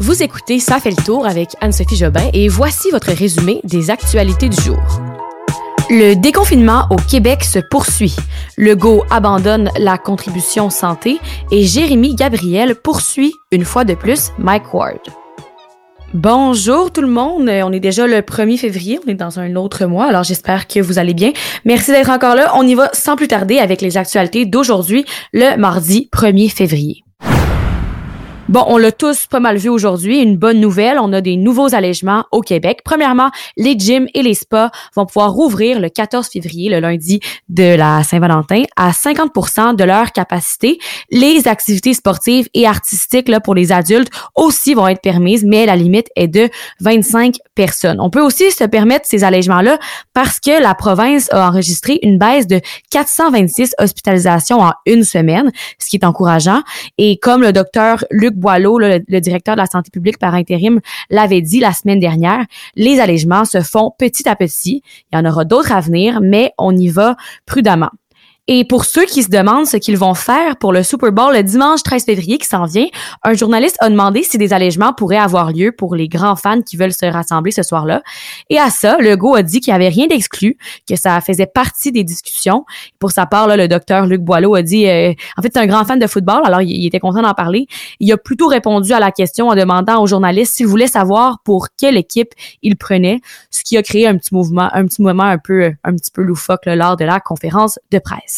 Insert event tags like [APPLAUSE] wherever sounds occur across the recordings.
Vous écoutez Ça fait le tour avec Anne-Sophie Jobin et voici votre résumé des actualités du jour. Le déconfinement au Québec se poursuit. Legault abandonne la contribution santé et Jérémy Gabriel poursuit une fois de plus Mike Ward. Bonjour tout le monde, on est déjà le 1er février, on est dans un autre mois, alors j'espère que vous allez bien. Merci d'être encore là, on y va sans plus tarder avec les actualités d'aujourd'hui, le mardi 1er février. Bon, on l'a tous pas mal vu aujourd'hui. Une bonne nouvelle, on a des nouveaux allègements au Québec. Premièrement, les gyms et les spas vont pouvoir rouvrir le 14 février, le lundi de la Saint-Valentin, à 50% de leur capacité. Les activités sportives et artistiques là, pour les adultes aussi vont être permises, mais la limite est de 25 personnes. On peut aussi se permettre ces allègements-là parce que la province a enregistré une baisse de 426 hospitalisations en une semaine, ce qui est encourageant. Et comme le docteur Luc Boileau, le, directeur de la santé publique par intérim, l'avait dit la semaine dernière, les allègements se font petit à petit. Il y en aura d'autres à venir, mais on y va prudemment. Et pour ceux qui se demandent ce qu'ils vont faire pour le Super Bowl le dimanche 13 février qui s'en vient, un journaliste a demandé si des allègements pourraient avoir lieu pour les grands fans qui veulent se rassembler ce soir-là. Et à ça, Legault a dit qu'il n'y avait rien d'exclu, que ça faisait partie des discussions. Pour sa part, là, le docteur Luc Boileau a dit, euh, en fait, c'est un grand fan de football, alors il, était content d'en parler. Il a plutôt répondu à la question en demandant aux journalistes s'il voulait savoir pour quelle équipe il prenait, ce qui a créé un petit mouvement, un petit moment un peu, un petit peu loufoque lors de la conférence de presse.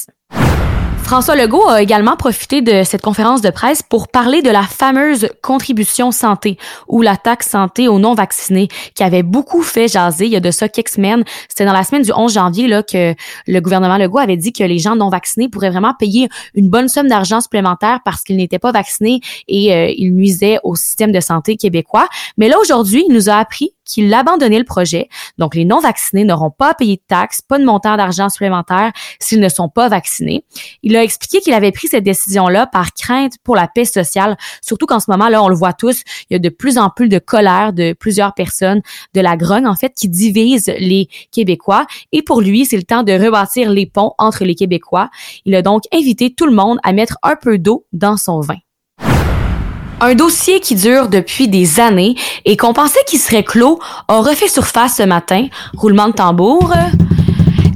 François Legault a également profité de cette conférence de presse pour parler de la fameuse contribution santé ou la taxe santé aux non-vaccinés qui avait beaucoup fait jaser il y a de ça quelques semaines. C'était dans la semaine du 11 janvier là, que le gouvernement Legault avait dit que les gens non vaccinés pourraient vraiment payer une bonne somme d'argent supplémentaire parce qu'ils n'étaient pas vaccinés et euh, ils nuisaient au système de santé québécois. Mais là, aujourd'hui, il nous a appris qu'il abandonnait le projet. Donc, les non-vaccinés n'auront pas à payer de taxes, pas de montant d'argent supplémentaire s'ils ne sont pas vaccinés. Il a expliqué qu'il avait pris cette décision-là par crainte pour la paix sociale, surtout qu'en ce moment, là, on le voit tous, il y a de plus en plus de colère de plusieurs personnes, de la grogne, en fait, qui divise les Québécois. Et pour lui, c'est le temps de rebâtir les ponts entre les Québécois. Il a donc invité tout le monde à mettre un peu d'eau dans son vin. Un dossier qui dure depuis des années et qu'on pensait qu'il serait clos a refait surface ce matin. Roulement de tambour.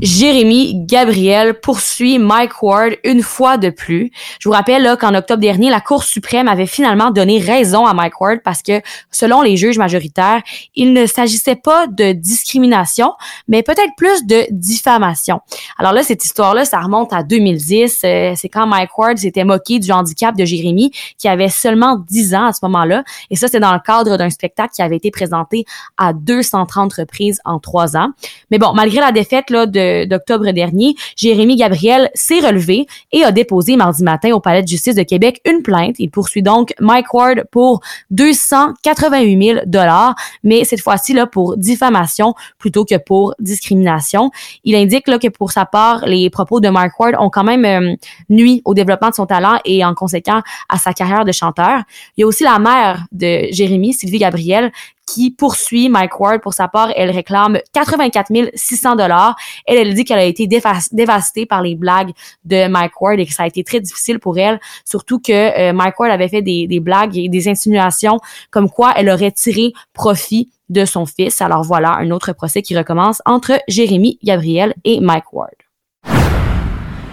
Jérémy Gabriel poursuit Mike Ward une fois de plus. Je vous rappelle qu'en octobre dernier, la Cour suprême avait finalement donné raison à Mike Ward parce que, selon les juges majoritaires, il ne s'agissait pas de discrimination, mais peut-être plus de diffamation. Alors là, cette histoire-là, ça remonte à 2010. Euh, c'est quand Mike Ward s'était moqué du handicap de Jérémy, qui avait seulement 10 ans à ce moment-là. Et ça, c'est dans le cadre d'un spectacle qui avait été présenté à 230 reprises en trois ans. Mais bon, malgré la défaite là, de d'octobre dernier, Jérémy Gabriel s'est relevé et a déposé mardi matin au Palais de justice de Québec une plainte. Il poursuit donc Mike Ward pour 288 000 dollars, mais cette fois-ci là pour diffamation plutôt que pour discrimination. Il indique là que pour sa part, les propos de Mike Ward ont quand même euh, nuit au développement de son talent et en conséquent à sa carrière de chanteur. Il y a aussi la mère de Jérémy, Sylvie Gabriel, qui poursuit Mike Ward pour sa part. Elle réclame 84 600 dollars. Elle, elle dit qu'elle a été dévastée par les blagues de Mike Ward et que ça a été très difficile pour elle, surtout que euh, Mike Ward avait fait des, des blagues et des insinuations comme quoi elle aurait tiré profit de son fils. Alors voilà, un autre procès qui recommence entre Jérémy Gabriel et Mike Ward.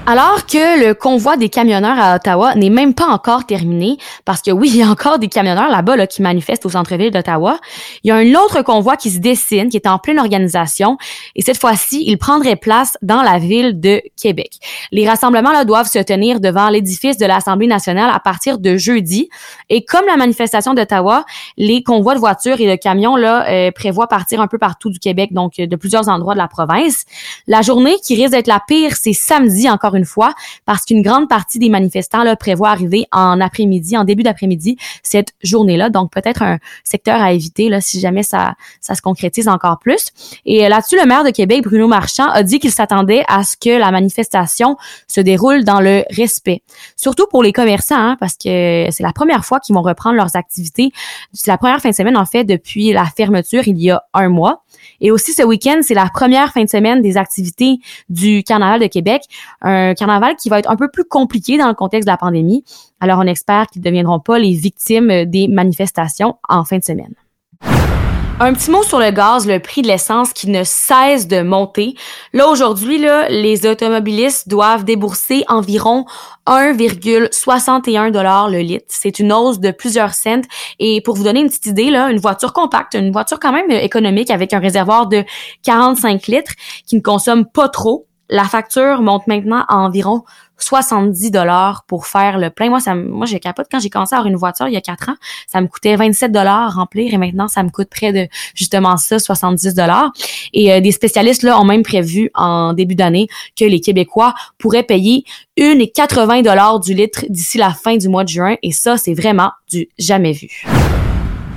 Alors que le convoi des camionneurs à Ottawa n'est même pas encore terminé, parce que oui, [LAUGHS] il y a encore des camionneurs là-bas là, qui manifestent au centre-ville d'Ottawa, il y a un autre convoi qui se dessine, qui est en pleine organisation, et cette fois-ci, il prendrait place dans la ville de Québec. Les rassemblements là, doivent se tenir devant l'édifice de l'Assemblée nationale à partir de jeudi, et comme la manifestation d'Ottawa, les convois de voitures et de camions là, euh, prévoient partir un peu partout du Québec, donc de plusieurs endroits de la province. La journée qui risque d'être la pire, c'est samedi encore une fois, parce qu'une grande partie des manifestants là, prévoient arriver en après-midi, en début d'après-midi, cette journée-là. Donc, peut-être un secteur à éviter là, si jamais ça, ça se concrétise encore plus. Et euh, là-dessus, le maire de Québec, Bruno Marchand, a dit qu'il s'attendait à ce que la manifestation se déroule dans le respect. Surtout pour les commerçants, hein, parce que c'est la première fois qu'ils vont reprendre leurs activités. C'est la première fin de semaine, en fait, depuis la fermeture il y a un mois. Et aussi ce week-end, c'est la première fin de semaine des activités du Carnaval de Québec, un carnaval qui va être un peu plus compliqué dans le contexte de la pandémie. Alors on espère qu'ils ne deviendront pas les victimes des manifestations en fin de semaine. Un petit mot sur le gaz, le prix de l'essence qui ne cesse de monter. Là, aujourd'hui, les automobilistes doivent débourser environ 1,61 le litre. C'est une hausse de plusieurs cents. Et pour vous donner une petite idée, là, une voiture compacte, une voiture quand même économique avec un réservoir de 45 litres qui ne consomme pas trop, la facture monte maintenant à environ 70 dollars pour faire le plein. Moi, ça, moi, j'ai capote quand j'ai commencé à avoir une voiture il y a quatre ans, ça me coûtait 27 dollars remplir et maintenant ça me coûte près de justement ça, 70 dollars. Et euh, des spécialistes là ont même prévu en début d'année que les Québécois pourraient payer une et 80 dollars du litre d'ici la fin du mois de juin et ça, c'est vraiment du jamais vu.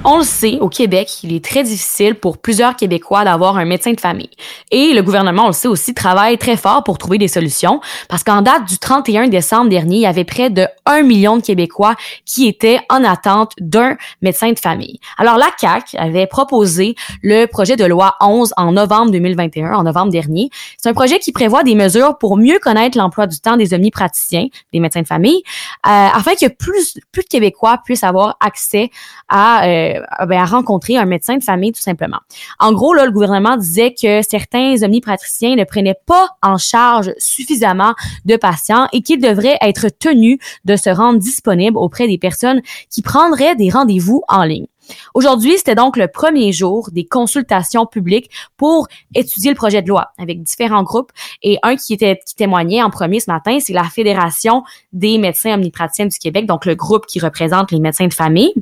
On le sait, au Québec, il est très difficile pour plusieurs Québécois d'avoir un médecin de famille. Et le gouvernement, on le sait aussi, travaille très fort pour trouver des solutions parce qu'en date du 31 décembre dernier, il y avait près de 1 million de Québécois qui étaient en attente d'un médecin de famille. Alors la CAC avait proposé le projet de loi 11 en novembre 2021, en novembre dernier. C'est un projet qui prévoit des mesures pour mieux connaître l'emploi du temps des omnipraticiens, des médecins de famille, euh, afin que plus, plus de Québécois puissent avoir accès à euh, ben, à rencontrer un médecin de famille tout simplement. En gros, là, le gouvernement disait que certains omnipraticiens ne prenaient pas en charge suffisamment de patients et qu'ils devraient être tenus de se rendre disponibles auprès des personnes qui prendraient des rendez-vous en ligne. Aujourd'hui, c'était donc le premier jour des consultations publiques pour étudier le projet de loi avec différents groupes. Et un qui était qui témoignait en premier ce matin, c'est la Fédération des médecins omnipraticiens du Québec, donc le groupe qui représente les médecins de famille.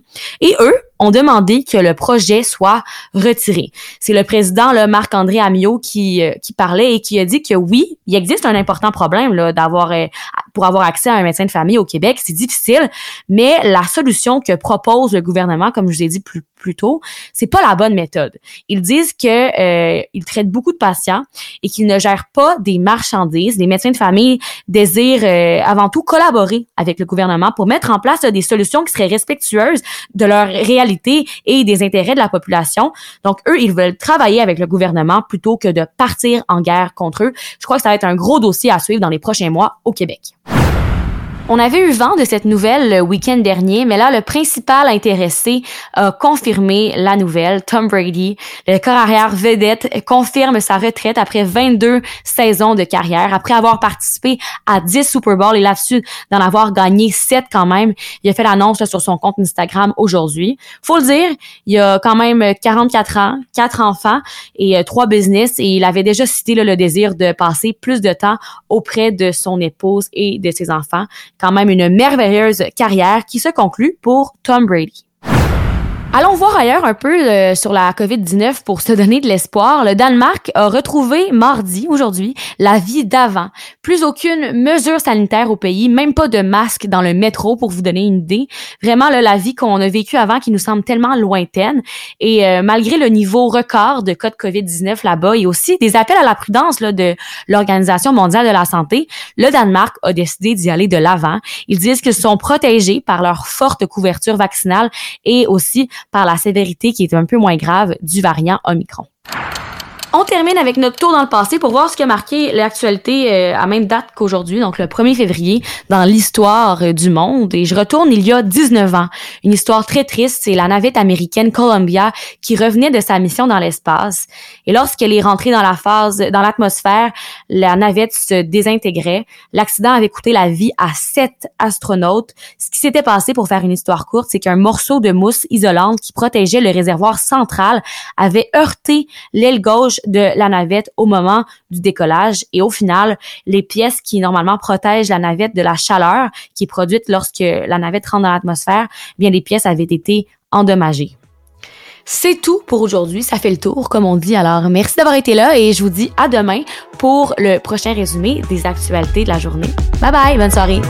Et eux ont demandé que le projet soit retiré. C'est le président, le Marc-André Amiot, qui, euh, qui parlait et qui a dit que oui, il existe un important problème là, d'avoir euh, pour avoir accès à un médecin de famille au Québec. C'est difficile, mais la solution que propose le gouvernement, comme je vous ai dit plus, plus tôt, c'est pas la bonne méthode. Ils disent que euh, ils traitent beaucoup de patients et qu'ils ne gèrent pas des marchandises. Les médecins de famille désirent euh, avant tout collaborer avec le gouvernement pour mettre en place des solutions qui seraient respectueuses de leur réalité et des intérêts de la population. Donc eux, ils veulent travailler avec le gouvernement plutôt que de partir en guerre contre eux. Je crois que ça va être un gros dossier à suivre dans les prochains mois au Québec. On avait eu vent de cette nouvelle le week-end dernier, mais là, le principal intéressé a confirmé la nouvelle. Tom Brady, le corps arrière vedette, confirme sa retraite après 22 saisons de carrière, après avoir participé à 10 Super Bowls et là-dessus d'en avoir gagné 7 quand même. Il a fait l'annonce sur son compte Instagram aujourd'hui. Faut le dire, il a quand même 44 ans, 4 enfants et 3 euh, business et il avait déjà cité le désir de passer plus de temps auprès de son épouse et de ses enfants quand même une merveilleuse carrière qui se conclut pour Tom Brady. Allons voir ailleurs un peu euh, sur la COVID-19 pour se donner de l'espoir. Le Danemark a retrouvé mardi, aujourd'hui, la vie d'avant. Plus aucune mesure sanitaire au pays, même pas de masque dans le métro pour vous donner une idée. Vraiment, là, la vie qu'on a vécue avant qui nous semble tellement lointaine. Et euh, malgré le niveau record de cas de COVID-19 là-bas et aussi des appels à la prudence là, de l'Organisation mondiale de la santé, le Danemark a décidé d'y aller de l'avant. Ils disent qu'ils sont protégés par leur forte couverture vaccinale et aussi par la sévérité qui est un peu moins grave du variant Omicron. On termine avec notre tour dans le passé pour voir ce qui a marqué l'actualité euh, à même date qu'aujourd'hui, donc le 1er février, dans l'histoire euh, du monde. Et je retourne il y a 19 ans. Une histoire très triste, c'est la navette américaine Columbia qui revenait de sa mission dans l'espace. Et lorsqu'elle est rentrée dans la phase, dans l'atmosphère, la navette se désintégrait. L'accident avait coûté la vie à sept astronautes. Ce qui s'était passé, pour faire une histoire courte, c'est qu'un morceau de mousse isolante qui protégeait le réservoir central avait heurté l'aile gauche de la navette au moment du décollage et au final, les pièces qui normalement protègent la navette de la chaleur qui est produite lorsque la navette rentre dans l'atmosphère, eh bien les pièces avaient été endommagées. C'est tout pour aujourd'hui. Ça fait le tour, comme on dit. Alors, merci d'avoir été là et je vous dis à demain pour le prochain résumé des actualités de la journée. Bye bye, bonne soirée.